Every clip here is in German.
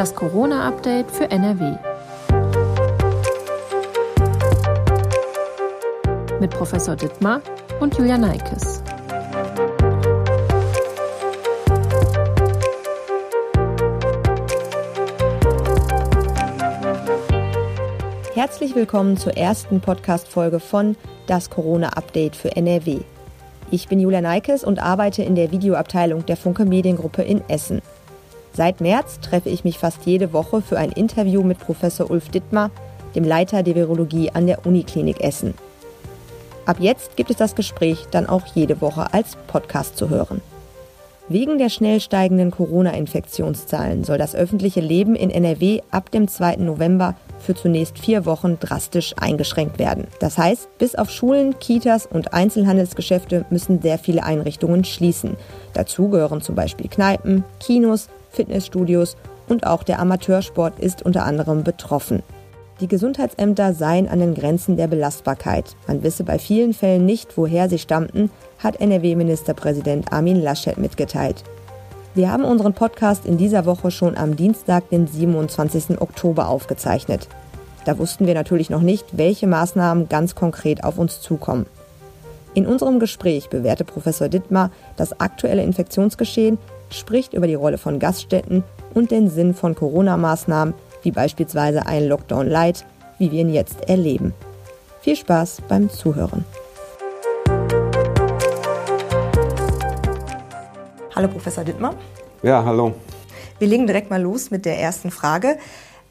Das Corona-Update für NRW. Mit Professor Dittmar und Julia Neikes. Herzlich willkommen zur ersten Podcast-Folge von Das Corona-Update für NRW. Ich bin Julia Neikes und arbeite in der Videoabteilung der Funke Mediengruppe in Essen. Seit März treffe ich mich fast jede Woche für ein Interview mit Professor Ulf Dittmar, dem Leiter der Virologie an der Uniklinik Essen. Ab jetzt gibt es das Gespräch dann auch jede Woche als Podcast zu hören. Wegen der schnell steigenden Corona-Infektionszahlen soll das öffentliche Leben in NRW ab dem 2. November für zunächst vier Wochen drastisch eingeschränkt werden. Das heißt, bis auf Schulen, Kitas und Einzelhandelsgeschäfte müssen sehr viele Einrichtungen schließen. Dazu gehören zum Beispiel Kneipen, Kinos, Fitnessstudios und auch der Amateursport ist unter anderem betroffen. Die Gesundheitsämter seien an den Grenzen der Belastbarkeit. Man wisse bei vielen Fällen nicht, woher sie stammten, hat NRW-Ministerpräsident Armin Laschet mitgeteilt. Wir haben unseren Podcast in dieser Woche schon am Dienstag, den 27. Oktober aufgezeichnet. Da wussten wir natürlich noch nicht, welche Maßnahmen ganz konkret auf uns zukommen. In unserem Gespräch bewährte Professor Dittmar das aktuelle Infektionsgeschehen, spricht über die Rolle von Gaststätten und den Sinn von Corona-Maßnahmen, wie beispielsweise ein Lockdown Light, wie wir ihn jetzt erleben. Viel Spaß beim Zuhören. Hallo Professor Dittmar. Ja, hallo. Wir legen direkt mal los mit der ersten Frage.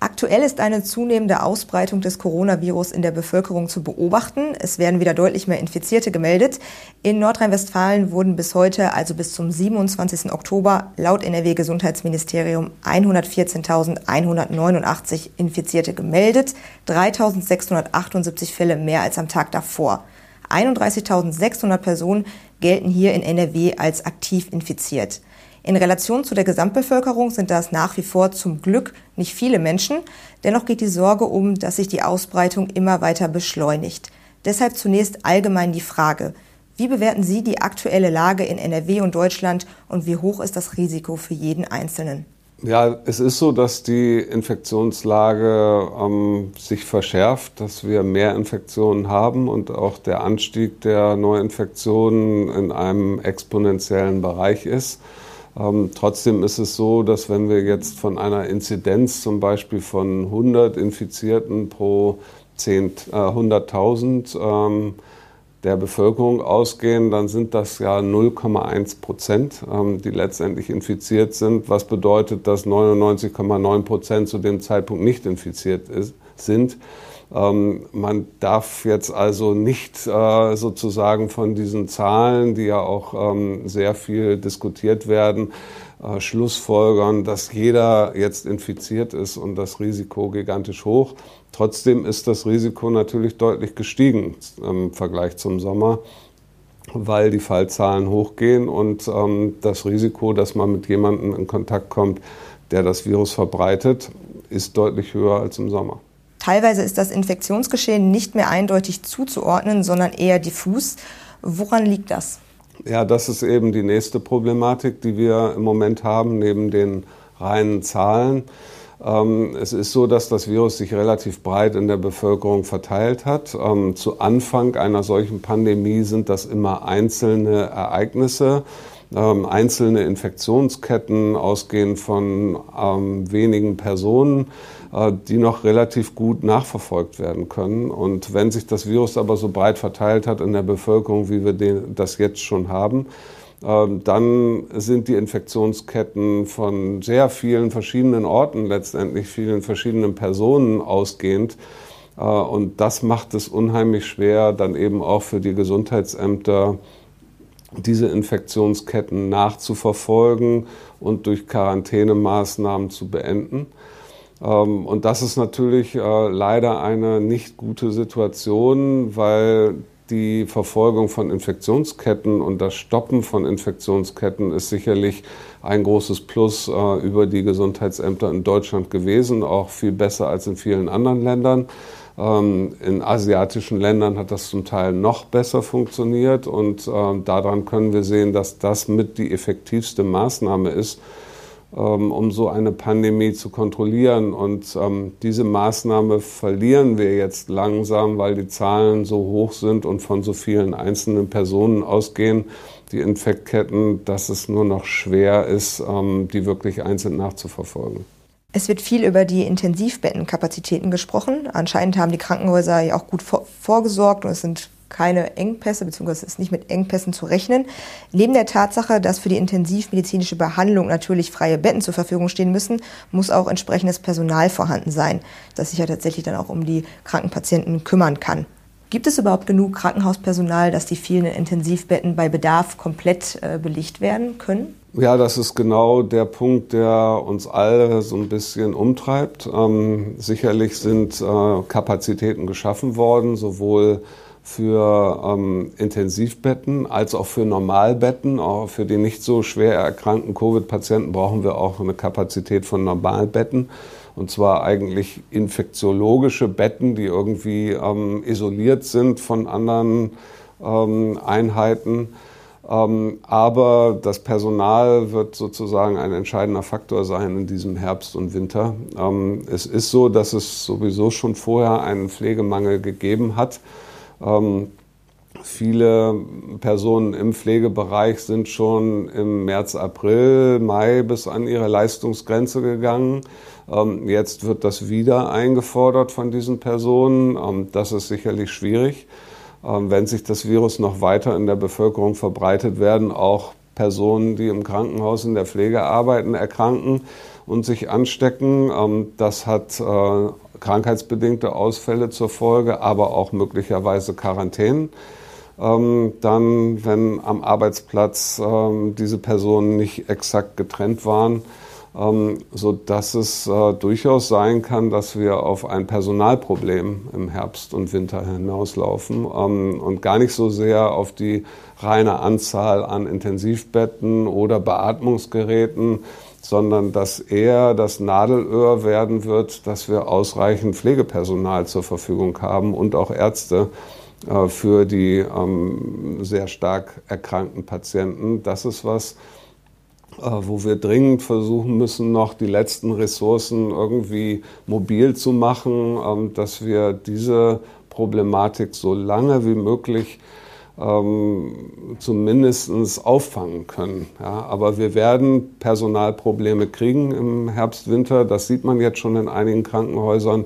Aktuell ist eine zunehmende Ausbreitung des Coronavirus in der Bevölkerung zu beobachten. Es werden wieder deutlich mehr Infizierte gemeldet. In Nordrhein-Westfalen wurden bis heute, also bis zum 27. Oktober, laut NRW-Gesundheitsministerium 114.189 Infizierte gemeldet, 3.678 Fälle mehr als am Tag davor. 31.600 Personen gelten hier in NRW als aktiv infiziert. In Relation zu der Gesamtbevölkerung sind das nach wie vor zum Glück nicht viele Menschen. Dennoch geht die Sorge um, dass sich die Ausbreitung immer weiter beschleunigt. Deshalb zunächst allgemein die Frage, wie bewerten Sie die aktuelle Lage in NRW und Deutschland und wie hoch ist das Risiko für jeden Einzelnen? Ja, es ist so, dass die Infektionslage ähm, sich verschärft, dass wir mehr Infektionen haben und auch der Anstieg der Neuinfektionen in einem exponentiellen Bereich ist. Ähm, trotzdem ist es so, dass wenn wir jetzt von einer Inzidenz zum Beispiel von 100 Infizierten pro 10, äh, 100.000 ähm, der Bevölkerung ausgehen, dann sind das ja 0,1 Prozent, ähm, die letztendlich infiziert sind, was bedeutet, dass 99,9 Prozent zu dem Zeitpunkt nicht infiziert ist, sind. Ähm, man darf jetzt also nicht äh, sozusagen von diesen Zahlen, die ja auch ähm, sehr viel diskutiert werden, äh, Schlussfolgern, dass jeder jetzt infiziert ist und das Risiko gigantisch hoch. Trotzdem ist das Risiko natürlich deutlich gestiegen im Vergleich zum Sommer weil die Fallzahlen hochgehen und ähm, das Risiko, dass man mit jemandem in Kontakt kommt, der das Virus verbreitet, ist deutlich höher als im Sommer. Teilweise ist das Infektionsgeschehen nicht mehr eindeutig zuzuordnen, sondern eher diffus. Woran liegt das? Ja, das ist eben die nächste Problematik, die wir im Moment haben, neben den reinen Zahlen. Ähm, es ist so, dass das Virus sich relativ breit in der Bevölkerung verteilt hat. Ähm, zu Anfang einer solchen Pandemie sind das immer einzelne Ereignisse ähm, einzelne Infektionsketten ausgehend von ähm, wenigen Personen, äh, die noch relativ gut nachverfolgt werden können. Und wenn sich das Virus aber so breit verteilt hat in der Bevölkerung, wie wir den, das jetzt schon haben, äh, dann sind die Infektionsketten von sehr vielen verschiedenen Orten, letztendlich vielen verschiedenen Personen ausgehend. Äh, und das macht es unheimlich schwer, dann eben auch für die Gesundheitsämter, diese Infektionsketten nachzuverfolgen und durch Quarantänemaßnahmen zu beenden. Ähm, und das ist natürlich äh, leider eine nicht gute Situation, weil die Verfolgung von Infektionsketten und das Stoppen von Infektionsketten ist sicherlich ein großes Plus äh, über die Gesundheitsämter in Deutschland gewesen, auch viel besser als in vielen anderen Ländern. Ähm, in asiatischen Ländern hat das zum Teil noch besser funktioniert und äh, daran können wir sehen, dass das mit die effektivste Maßnahme ist, ähm, um so eine Pandemie zu kontrollieren. Und ähm, diese Maßnahme verlieren wir jetzt langsam, weil die Zahlen so hoch sind und von so vielen einzelnen Personen ausgehen, die Infektketten, dass es nur noch schwer ist, ähm, die wirklich einzeln nachzuverfolgen. Es wird viel über die Intensivbettenkapazitäten gesprochen. Anscheinend haben die Krankenhäuser ja auch gut vor vorgesorgt und es sind keine Engpässe, beziehungsweise es ist nicht mit Engpässen zu rechnen. Neben der Tatsache, dass für die intensivmedizinische Behandlung natürlich freie Betten zur Verfügung stehen müssen, muss auch entsprechendes Personal vorhanden sein, das sich ja tatsächlich dann auch um die Krankenpatienten kümmern kann. Gibt es überhaupt genug Krankenhauspersonal, dass die vielen Intensivbetten bei Bedarf komplett äh, belegt werden können? Ja, das ist genau der Punkt, der uns alle so ein bisschen umtreibt. Ähm, sicherlich sind äh, Kapazitäten geschaffen worden, sowohl für ähm, Intensivbetten als auch für Normalbetten. Auch für die nicht so schwer erkrankten Covid-Patienten brauchen wir auch eine Kapazität von Normalbetten. Und zwar eigentlich infektiologische Betten, die irgendwie ähm, isoliert sind von anderen ähm, Einheiten. Ähm, aber das Personal wird sozusagen ein entscheidender Faktor sein in diesem Herbst und Winter. Ähm, es ist so, dass es sowieso schon vorher einen Pflegemangel gegeben hat. Ähm, viele Personen im Pflegebereich sind schon im März, April, Mai bis an ihre Leistungsgrenze gegangen. Jetzt wird das wieder eingefordert von diesen Personen. Das ist sicherlich schwierig. Ähm, wenn sich das Virus noch weiter in der Bevölkerung verbreitet, werden auch Personen, die im Krankenhaus in der Pflege arbeiten, erkranken und sich anstecken. Ähm, das hat äh, krankheitsbedingte Ausfälle zur Folge, aber auch möglicherweise Quarantänen. Ähm, dann, wenn am Arbeitsplatz diese Personen nicht exakt getrennt waren, ähm, so dass es äh, durchaus sein kann, dass wir auf ein Personalproblem im Herbst und Winter hinauslaufen ähm, und gar nicht so sehr auf die reine Anzahl an Intensivbetten oder Beatmungsgeräten, sondern dass eher das Nadelöhr werden wird, dass wir ausreichend Pflegepersonal zur Verfügung haben und auch Ärzte äh, für die ähm, sehr stark erkrankten Patienten. Das ist was, wo wir dringend versuchen müssen, noch die letzten Ressourcen irgendwie mobil zu machen, ähm, dass wir diese Problematik so lange wie möglich ähm, zumindest auffangen können. Ja, aber wir werden Personalprobleme kriegen im Herbst, Winter. Das sieht man jetzt schon in einigen Krankenhäusern.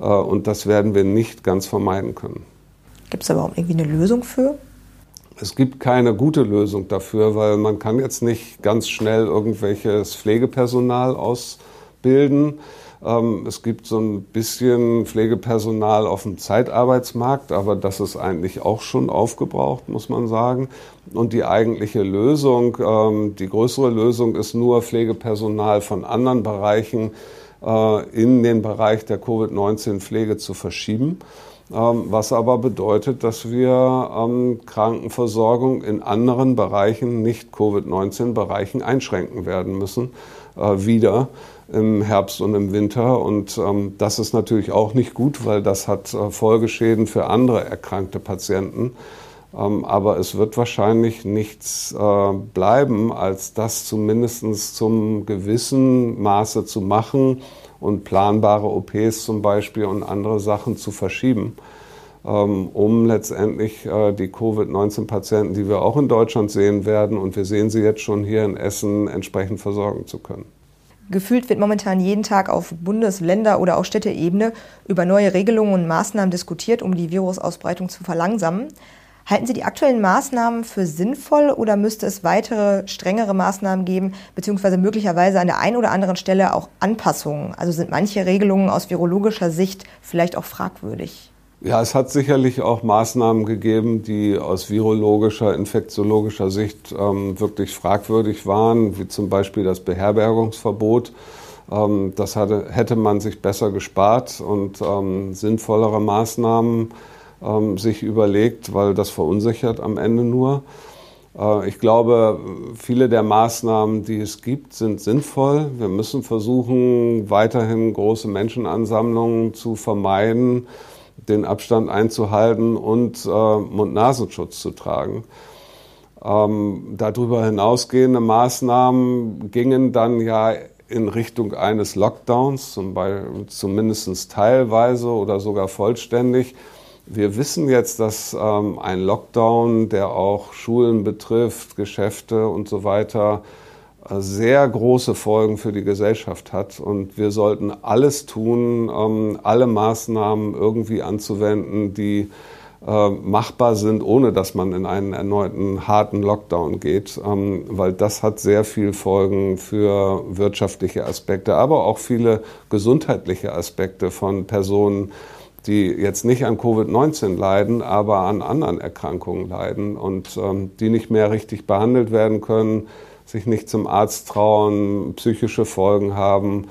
Äh, und das werden wir nicht ganz vermeiden können. Gibt es aber auch irgendwie eine Lösung für? Es gibt keine gute Lösung dafür, weil man kann jetzt nicht ganz schnell irgendwelches Pflegepersonal ausbilden. Ähm, es gibt so ein bisschen Pflegepersonal auf dem Zeitarbeitsmarkt, aber das ist eigentlich auch schon aufgebraucht, muss man sagen. Und die eigentliche Lösung, ähm, die größere Lösung ist nur Pflegepersonal von anderen Bereichen äh, in den Bereich der Covid-19-Pflege zu verschieben. Ähm, was aber bedeutet, dass wir ähm, Krankenversorgung in anderen Bereichen, nicht Covid-19-Bereichen, einschränken werden müssen, äh, wieder im Herbst und im Winter. Und ähm, das ist natürlich auch nicht gut, weil das hat äh, Folgeschäden für andere erkrankte Patienten. aber es wird wahrscheinlich nichts äh, bleiben, als das zumindest zum gewissen Maße zu machen und planbare OPs zum Beispiel und andere Sachen zu verschieben, ähm, um letztendlich äh, die Covid-19-Patienten, die wir auch in Deutschland sehen werden, und wir sehen sie jetzt schon hier in Essen, entsprechend versorgen zu können. Gefühlt wird momentan jeden Tag auf Bundes-, Länder- oder auch Städteebene über neue Regelungen und Maßnahmen diskutiert, um die Virusausbreitung zu verlangsamen. Halten Sie die aktuellen Maßnahmen für sinnvoll oder müsste es weitere, strengere Maßnahmen geben, beziehungsweise möglicherweise an der einen oder anderen Stelle auch Anpassungen? Also sind manche Regelungen aus virologischer Sicht vielleicht auch fragwürdig? Ja, es hat sicherlich auch Maßnahmen gegeben, die aus virologischer, infektiologischer Sicht ähm, wirklich fragwürdig waren, wie zum Beispiel das Beherbergungsverbot. Ähm, das hatte, hätte man sich besser gespart und ähm, sinnvollere Maßnahmen ähm, sich überlegt, weil das verunsichert am Ende nur. Äh, ich glaube, viele der Maßnahmen, die es gibt, sind sinnvoll. Wir müssen versuchen, weiterhin große Menschenansammlungen zu vermeiden, den Abstand einzuhalten und äh, Mund-Nasenschutz zu tragen. Ähm, darüber hinausgehende Maßnahmen gingen dann ja in Richtung eines Lockdowns, zum Beispiel, zumindest teilweise oder sogar vollständig. Wir wissen jetzt, dass ähm, ein Lockdown, der auch Schulen betrifft, Geschäfte und so weiter, äh, sehr große Folgen für die Gesellschaft hat. Und wir sollten alles tun, ähm, alle Maßnahmen irgendwie anzuwenden, die äh, machbar sind, ohne dass man in einen erneuten harten Lockdown geht, ähm, weil das hat sehr viel Folgen für wirtschaftliche Aspekte, aber auch viele gesundheitliche Aspekte von Personen, die jetzt nicht an Covid-19 leiden, aber an anderen Erkrankungen leiden und ähm, die nicht mehr richtig behandelt werden können, sich nicht zum Arzt trauen, psychische Folgen haben.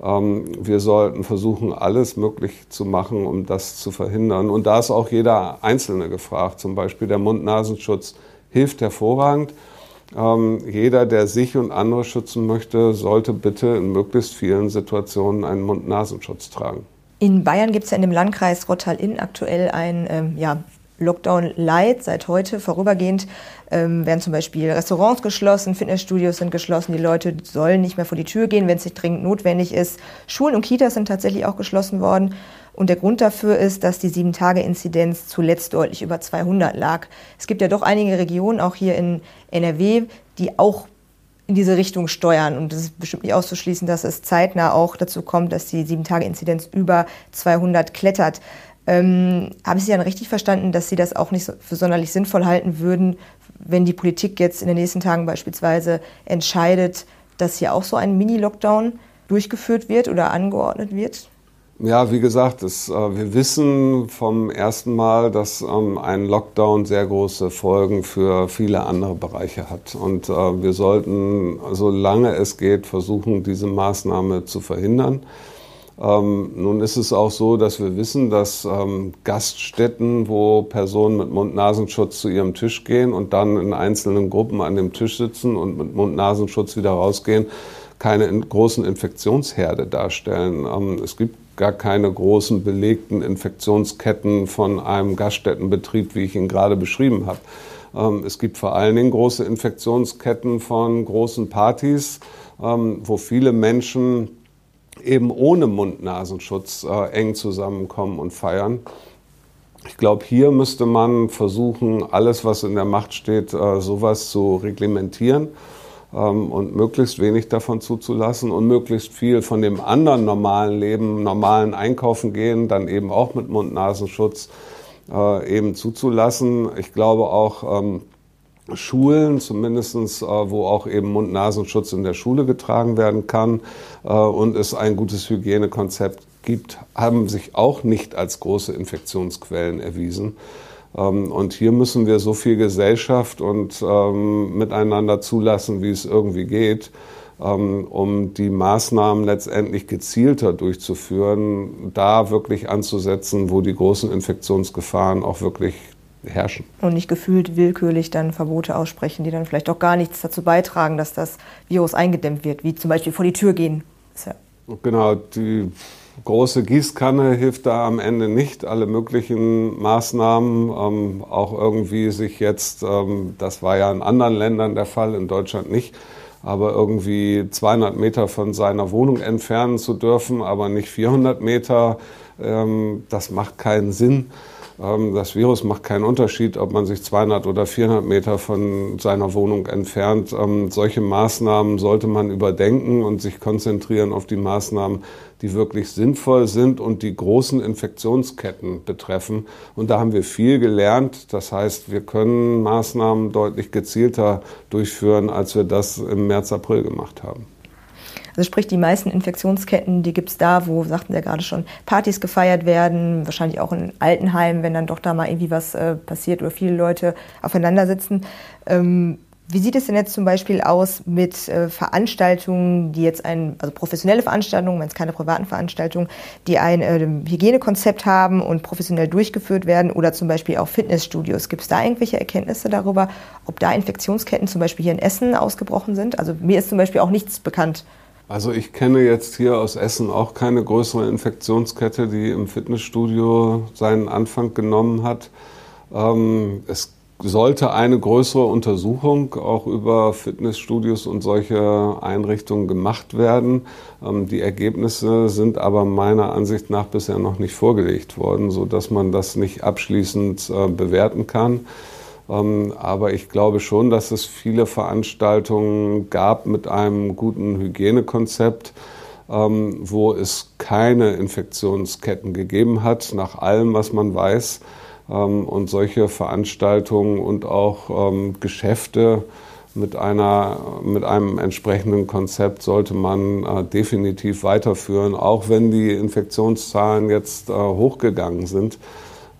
Ähm, wir sollten versuchen, alles möglich zu machen, um das zu verhindern. Und da ist auch jeder Einzelne gefragt. Zum Beispiel der Mund-Nasenschutz hilft hervorragend. Ähm, jeder, der sich und andere schützen möchte, sollte bitte in möglichst vielen Situationen einen Mund-Nasenschutz tragen. In Bayern gibt es ja in dem Landkreis Rottal-Inn aktuell ein ähm, ja, Lockdown Light seit heute vorübergehend ähm, werden zum Beispiel Restaurants geschlossen, Fitnessstudios sind geschlossen, die Leute sollen nicht mehr vor die Tür gehen, wenn es nicht dringend notwendig ist. Schulen und Kitas sind tatsächlich auch geschlossen worden. Und der Grund dafür ist, dass die Sieben-Tage-Inzidenz zuletzt deutlich über 200 lag. Es gibt ja doch einige Regionen, auch hier in NRW, die auch in diese Richtung steuern. Und es ist bestimmt nicht auszuschließen, dass es zeitnah auch dazu kommt, dass die Sieben-Tage-Inzidenz über 200 klettert. Ähm, Habe ich Sie dann richtig verstanden, dass Sie das auch nicht für sonderlich sinnvoll halten würden, wenn die Politik jetzt in den nächsten Tagen beispielsweise entscheidet, dass hier auch so ein Mini-Lockdown durchgeführt wird oder angeordnet wird? Ja, wie gesagt, es, äh, wir wissen vom ersten Mal, dass ähm, ein Lockdown sehr große Folgen für viele andere Bereiche hat. Und äh, wir sollten, solange es geht, versuchen, diese Maßnahme zu verhindern. Ähm, nun ist es auch so, dass wir wissen, dass ähm, Gaststätten, wo Personen mit Mund-Nasenschutz zu ihrem Tisch gehen und dann in einzelnen Gruppen an dem Tisch sitzen und mit Mund-Nasenschutz wieder rausgehen, keine in großen Infektionsherde darstellen. Ähm, es gibt gar keine großen belegten Infektionsketten von einem Gaststättenbetrieb, wie ich ihn gerade beschrieben habe. Ähm, es gibt vor allen Dingen große Infektionsketten von großen Partys, ähm, wo viele Menschen eben ohne Mund-Nasenschutz äh, eng zusammenkommen und feiern. Ich glaube, hier müsste man versuchen, alles, was in der Macht steht, äh, sowas zu reglementieren und möglichst wenig davon zuzulassen und möglichst viel von dem anderen normalen Leben, normalen Einkaufen gehen, dann eben auch mit Mund-Nasenschutz äh, eben zuzulassen. Ich glaube auch, ähm, Schulen, zumindestens äh, wo auch eben Mund-Nasenschutz in der Schule getragen werden kann äh, und es ein gutes Hygienekonzept gibt, haben sich auch nicht als große Infektionsquellen erwiesen. Ähm, und hier müssen wir so viel Gesellschaft und ähm, miteinander zulassen, wie es irgendwie geht, ähm, um die Maßnahmen letztendlich gezielter durchzuführen, da wirklich anzusetzen, wo die großen Infektionsgefahren auch wirklich herrschen. Und nicht gefühlt willkürlich dann Verbote aussprechen, die dann vielleicht auch gar nichts dazu beitragen, dass das Virus eingedämmt wird, wie zum Beispiel vor die Tür gehen. Ja genau, die große Gießkanne hilft da am Ende nicht. Alle möglichen Maßnahmen, ähm, auch irgendwie sich jetzt, ähm, das war ja in anderen Ländern der Fall, in Deutschland nicht, aber irgendwie 200 Meter von seiner Wohnung entfernen zu dürfen, aber nicht 400 Meter, ähm, das macht keinen Sinn. Ähm, das Virus macht keinen Unterschied, ob man sich 200 oder 400 Meter von seiner Wohnung entfernt. Ähm, solche Maßnahmen sollte man überdenken und sich konzentrieren auf die Maßnahmen, die wirklich sinnvoll sind und die großen Infektionsketten betreffen. Und da haben wir viel gelernt. Das heißt, wir können Maßnahmen deutlich gezielter durchführen, als wir das im März, April gemacht haben. Also sprich, die meisten Infektionsketten, die gibt es da, wo, sagten Sie ja gerade schon, Partys gefeiert werden, wahrscheinlich auch in Altenheimen, wenn dann doch da mal irgendwie was äh, passiert oder viele Leute aufeinander sitzen. Ähm, wie sieht es denn jetzt zum Beispiel aus mit äh, Veranstaltungen, die jetzt ein, also professionelle Veranstaltungen, wenn es keine privaten Veranstaltungen, die ein äh, Hygienekonzept haben und professionell durchgeführt werden oder zum Beispiel auch Fitnessstudios? Gibt es da irgendwelche Erkenntnisse darüber, ob da Infektionsketten zum Beispiel hier in Essen ausgebrochen sind? Also mir ist zum Beispiel auch nichts bekannt. Also ich kenne jetzt hier aus Essen auch keine größere Infektionskette, die im Fitnessstudio seinen Anfang genommen hat. Ähm, es sollte eine größere Untersuchung auch über Fitnessstudios und solche Einrichtungen gemacht werden. Ähm, die Ergebnisse sind aber meiner Ansicht nach bisher noch nicht vorgelegt worden, so dass man das nicht abschließend äh, bewerten kann. Ähm, aber ich glaube schon, dass es viele Veranstaltungen gab mit einem guten Hygienekonzept, ähm, wo es keine Infektionsketten gegeben hat, nach allem, was man weiß. Ähm, und solche Veranstaltungen und auch Geschäfte mit, einer, mit einem entsprechenden Konzept sollte man äh, definitiv weiterführen, auch wenn die Infektionszahlen jetzt äh, hochgegangen sind.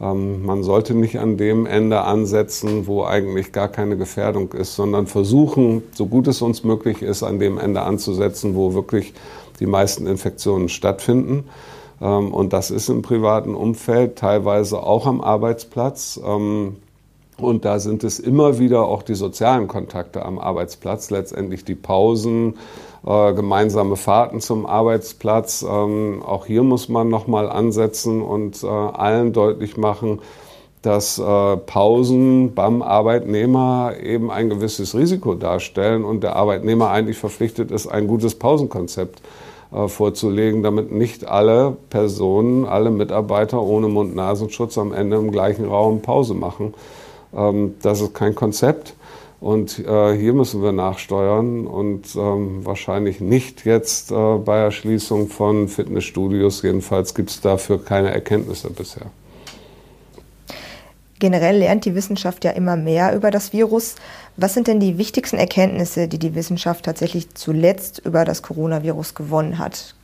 Ähm, man sollte nicht an dem Ende ansetzen, wo eigentlich gar keine Gefährdung ist, sondern versuchen, so gut es uns möglich ist, an dem Ende anzusetzen, wo wirklich die meisten Infektionen stattfinden. Ähm, und das ist im privaten Umfeld, teilweise auch am Arbeitsplatz. Und da sind es immer wieder auch die sozialen Kontakte am Arbeitsplatz, letztendlich die Pausen, äh, gemeinsame Fahrten zum Arbeitsplatz. Ähm, auch hier muss man nochmal ansetzen und äh, allen deutlich machen, dass äh, Pausen beim Arbeitnehmer eben ein gewisses Risiko darstellen und der Arbeitnehmer eigentlich verpflichtet ist, ein gutes Pausenkonzept vorzulegen, damit nicht alle Personen, alle Mitarbeiter ohne Mund-Nasenschutz am Ende im gleichen Raum Pause machen. Ähm, das ist kein Konzept. Und äh, hier müssen wir nachsteuern und ähm, wahrscheinlich nicht jetzt äh, bei Erschließung von Fitnessstudios. Jedenfalls gibt es dafür keine Erkenntnisse bisher. Generell lernt die Wissenschaft ja immer mehr über das Virus. Was sind denn die wichtigsten Erkenntnisse, die die Wissenschaft tatsächlich zuletzt über das Coronavirus gewonnen hat?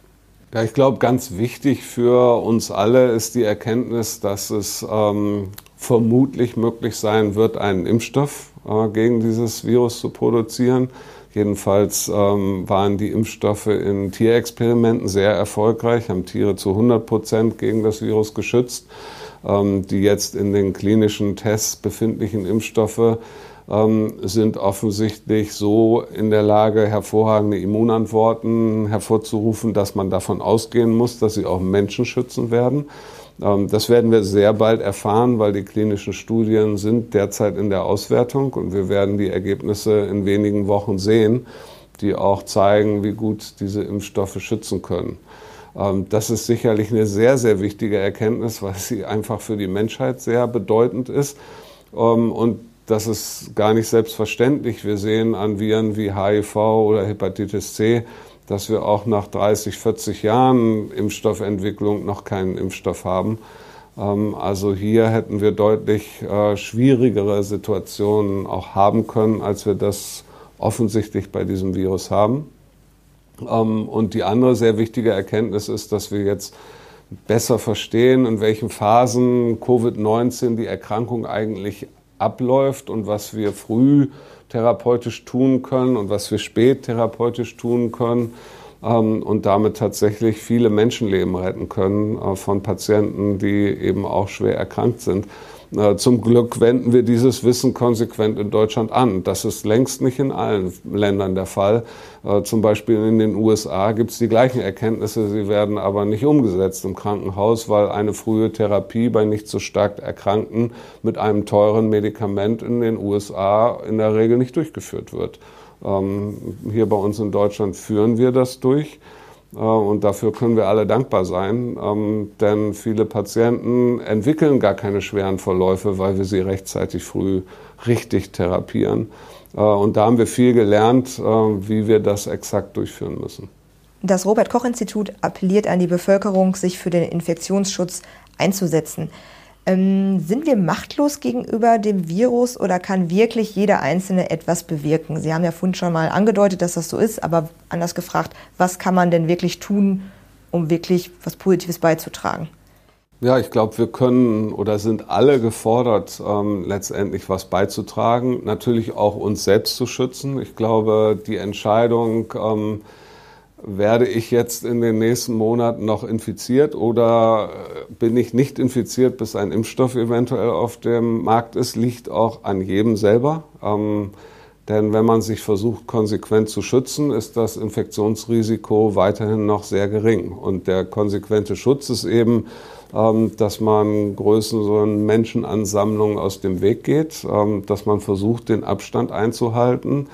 Ja, ich glaube, ganz wichtig für uns alle ist die Erkenntnis, dass es ähm, vermutlich möglich sein wird, einen Impfstoff äh, gegen dieses Virus zu produzieren. Jedenfalls ähm, waren die Impfstoffe in Tierexperimenten sehr erfolgreich, haben Tiere zu 100 Prozent gegen das Virus geschützt. Ähm, die jetzt in den klinischen Tests befindlichen Impfstoffe ähm, sind offensichtlich so in der Lage, hervorragende Immunantworten hervorzurufen, dass man davon ausgehen muss, dass sie auch Menschen schützen werden. Ähm, das werden wir sehr bald erfahren, weil die klinischen Studien sind derzeit in der Auswertung und wir werden die Ergebnisse in wenigen Wochen sehen, die auch zeigen, wie gut diese Impfstoffe schützen können. Ähm, das ist sicherlich eine sehr, sehr wichtige Erkenntnis, weil sie einfach für die Menschheit sehr bedeutend ist. Ähm, und das ist gar nicht selbstverständlich. Wir sehen an Viren wie HIV oder Hepatitis C, dass wir auch nach 30, 40 Jahren Impfstoffentwicklung noch keinen Impfstoff haben. Ähm, also hier hätten wir deutlich äh, schwierigere Situationen auch haben können, als wir das offensichtlich bei diesem Virus haben. Ähm, und die andere sehr wichtige Erkenntnis ist, dass wir jetzt besser verstehen, in welchen Phasen Covid-19 die Erkrankung eigentlich abläuft und was wir früh therapeutisch tun können und was wir spät therapeutisch tun können ähm, und damit tatsächlich viele Menschenleben retten können äh, von Patienten, die eben auch schwer erkrankt sind. Äh, zum Glück wenden wir dieses Wissen konsequent in Deutschland an. Das ist längst nicht in allen Ländern der Fall. Äh, zum Beispiel in den USA gibt es die gleichen Erkenntnisse, sie werden aber nicht umgesetzt im Krankenhaus, weil eine frühe Therapie bei nicht so stark Erkrankten mit einem teuren Medikament in den USA in der Regel nicht durchgeführt wird. Ähm, hier bei uns in Deutschland führen wir das durch. Und dafür können wir alle dankbar sein, ähm, denn viele Patienten entwickeln gar keine schweren Verläufe, weil wir sie rechtzeitig früh richtig therapieren. Äh, und da haben wir viel gelernt, äh, wie wir das exakt durchführen müssen. Das Robert Koch Institut appelliert an die Bevölkerung, sich für den Infektionsschutz einzusetzen. Ähm, sind wir machtlos gegenüber dem Virus oder kann wirklich jeder Einzelne etwas bewirken? Sie haben ja vorhin schon mal angedeutet, dass das so ist, aber anders gefragt, was kann man denn wirklich tun, um wirklich was Positives beizutragen? Ja, ich glaube, wir können oder sind alle gefordert, ähm, letztendlich was beizutragen. Natürlich auch uns selbst zu schützen. Ich glaube, die Entscheidung, ähm, werde ich jetzt in den nächsten Monaten noch infiziert oder äh, bin ich nicht infiziert, bis ein Impfstoff eventuell auf dem Markt ist, liegt auch an jedem selber. Ähm, Denn wenn man sich versucht, konsequent zu schützen, ist das Infektionsrisiko weiterhin noch sehr gering. Und der konsequente Schutz ist eben, ähm, dass man größeren Menschenansammlungen aus dem Weg geht, ähm, dass man versucht, den Abstand einzuhalten.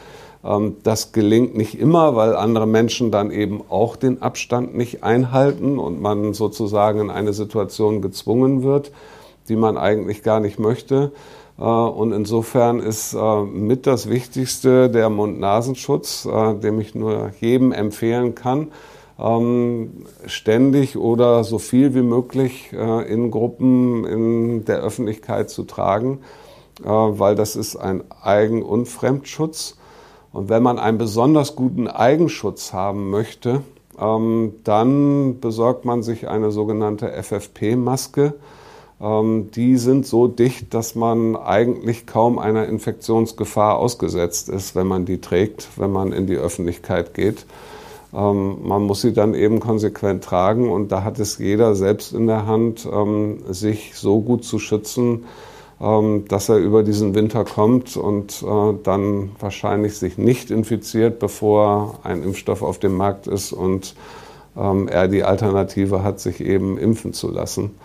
Ähm, das gelingt nicht immer, weil andere Menschen dann eben auch den Abstand nicht einhalten und man sozusagen in eine Situation gezwungen wird, die man eigentlich gar nicht möchte. Äh, und insofern ist äh, mit das Wichtigste der Mund-Nasenschutz, äh, dem ich nur jedem empfehlen kann, ähm, ständig oder so viel wie möglich in Gruppen in der Öffentlichkeit zu tragen, weil das ist ein Eigen- und Fremdschutz. Und wenn man einen besonders guten Eigenschutz haben möchte, ähm, dann besorgt man sich eine sogenannte FFP-Maske ähm, die sind so dicht, dass man eigentlich kaum einer Infektionsgefahr ausgesetzt ist, wenn man die trägt, wenn man in die Öffentlichkeit geht. Ähm, man muss sie dann eben konsequent tragen und da hat es jeder selbst in der Hand, sich so gut zu schützen, dass er über diesen Winter kommt und äh, dann wahrscheinlich sich nicht infiziert, bevor ein Impfstoff auf dem Markt ist und er die Alternative hat, sich eben impfen zu lassen.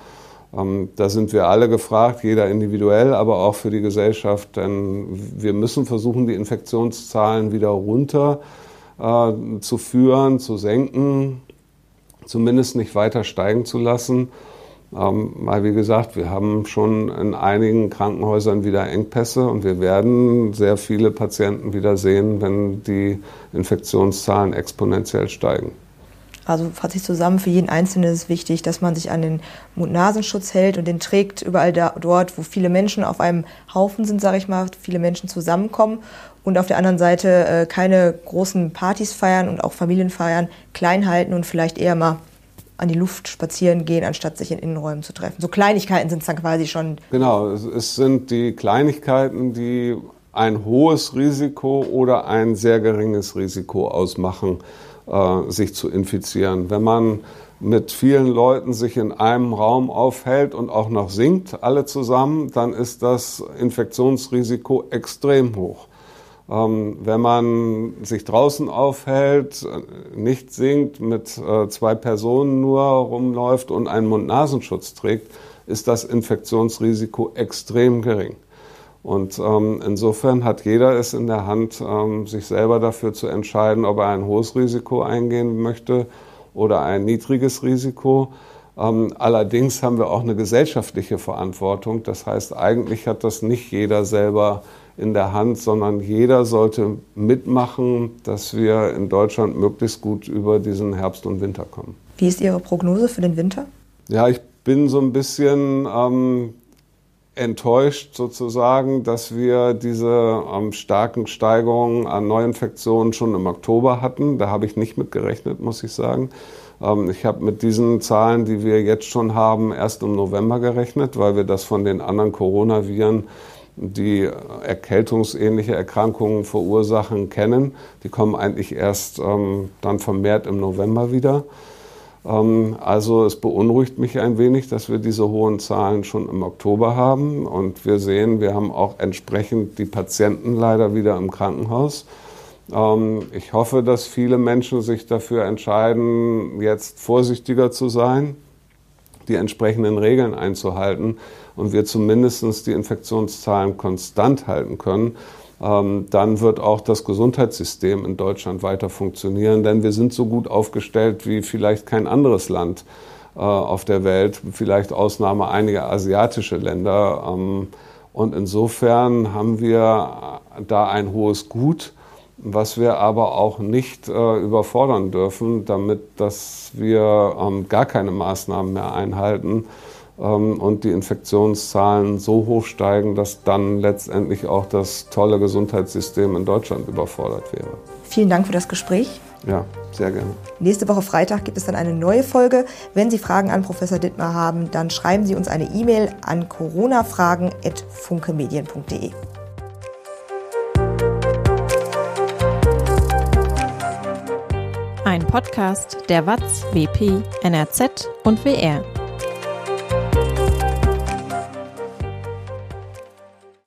Ähm, da sind wir alle gefragt, jeder individuell, aber auch für die Gesellschaft, denn wir müssen versuchen, die Infektionszahlen wieder runter äh, zu führen, zu senken, zumindest nicht weiter steigen zu lassen. Ähm, weil, wie gesagt, wir haben schon in einigen Krankenhäusern wieder Engpässe und wir werden sehr viele Patienten wieder sehen, wenn die Infektionszahlen exponentiell steigen. Also fasse ich zusammen, für jeden Einzelnen ist es wichtig, dass man sich an den Mund-Nasenschutz hält und den trägt überall da, dort, wo viele Menschen auf einem Haufen sind, sage ich mal, viele Menschen zusammenkommen und auf der anderen Seite äh, keine großen Partys feiern und auch Familien feiern, klein halten und vielleicht eher mal an die Luft spazieren gehen, anstatt sich in Innenräumen zu treffen. So Kleinigkeiten sind es dann quasi schon. Genau, es sind die Kleinigkeiten, die ein hohes Risiko oder ein sehr geringes Risiko ausmachen äh, sich zu infizieren. Wenn man mit vielen Leuten sich in einem Raum aufhält und auch noch singt, alle zusammen, dann ist das Infektionsrisiko extrem hoch. Ähm, wenn man sich draußen aufhält, nicht singt, mit äh, zwei Personen nur rumläuft und einen Mund-Nasenschutz trägt, ist das Infektionsrisiko extrem gering. Und ähm, insofern hat jeder es in der Hand, ähm, sich selber dafür zu entscheiden, ob er ein hohes Risiko eingehen möchte oder ein niedriges Risiko. Allerdings haben wir auch eine gesellschaftliche Verantwortung. Das heißt, eigentlich hat das nicht jeder selber in der Hand, sondern jeder sollte mitmachen, dass wir in Deutschland möglichst gut über diesen Herbst und Winter kommen. Wie ist Ihre Prognose für den Winter? Ja, ich bin so ein bisschen ähm, enttäuscht sozusagen, dass wir diese ähm, starken Steigerungen an Neuinfektionen schon im Oktober hatten. Da habe ich nicht mit gerechnet, muss ich sagen. Ähm, ich habe mit diesen Zahlen, die wir jetzt schon haben, erst im November gerechnet, weil wir das von den anderen Coronaviren die erkältungsähnliche Erkrankungen verursachen, kennen. Die kommen eigentlich erst ähm, dann vermehrt im November wieder. Ähm, also es beunruhigt mich ein wenig, dass wir diese hohen Zahlen schon im Oktober haben. Und wir sehen, wir haben auch entsprechend die Patienten leider wieder im Krankenhaus. Ähm, ich hoffe, dass viele Menschen sich dafür entscheiden, jetzt vorsichtiger zu sein, die entsprechenden Regeln einzuhalten und wir zumindest die Infektionszahlen konstant halten können ähm, dann wird auch das Gesundheitssystem in Deutschland weiter funktionieren, denn wir sind so gut aufgestellt wie vielleicht kein anderes Land äh, auf der Welt, vielleicht Ausnahme einiger asiatische Länder. Ähm, und insofern haben wir da ein hohes Gut, was wir aber auch nicht äh, überfordern dürfen, damit dass wir ähm, gar keine Maßnahmen mehr einhalten und die Infektionszahlen so hoch steigen, dass dann letztendlich auch das tolle Gesundheitssystem in Deutschland überfordert wäre. Vielen Dank für das Gespräch. Ja, sehr gerne. Nächste Woche Freitag gibt es dann eine neue Folge. Wenn Sie Fragen an Professor Dittmar haben, dann schreiben Sie uns eine E-Mail an coronafragen.funkemedien.de. Ein Podcast der WAZ, WP, NRZ und WR.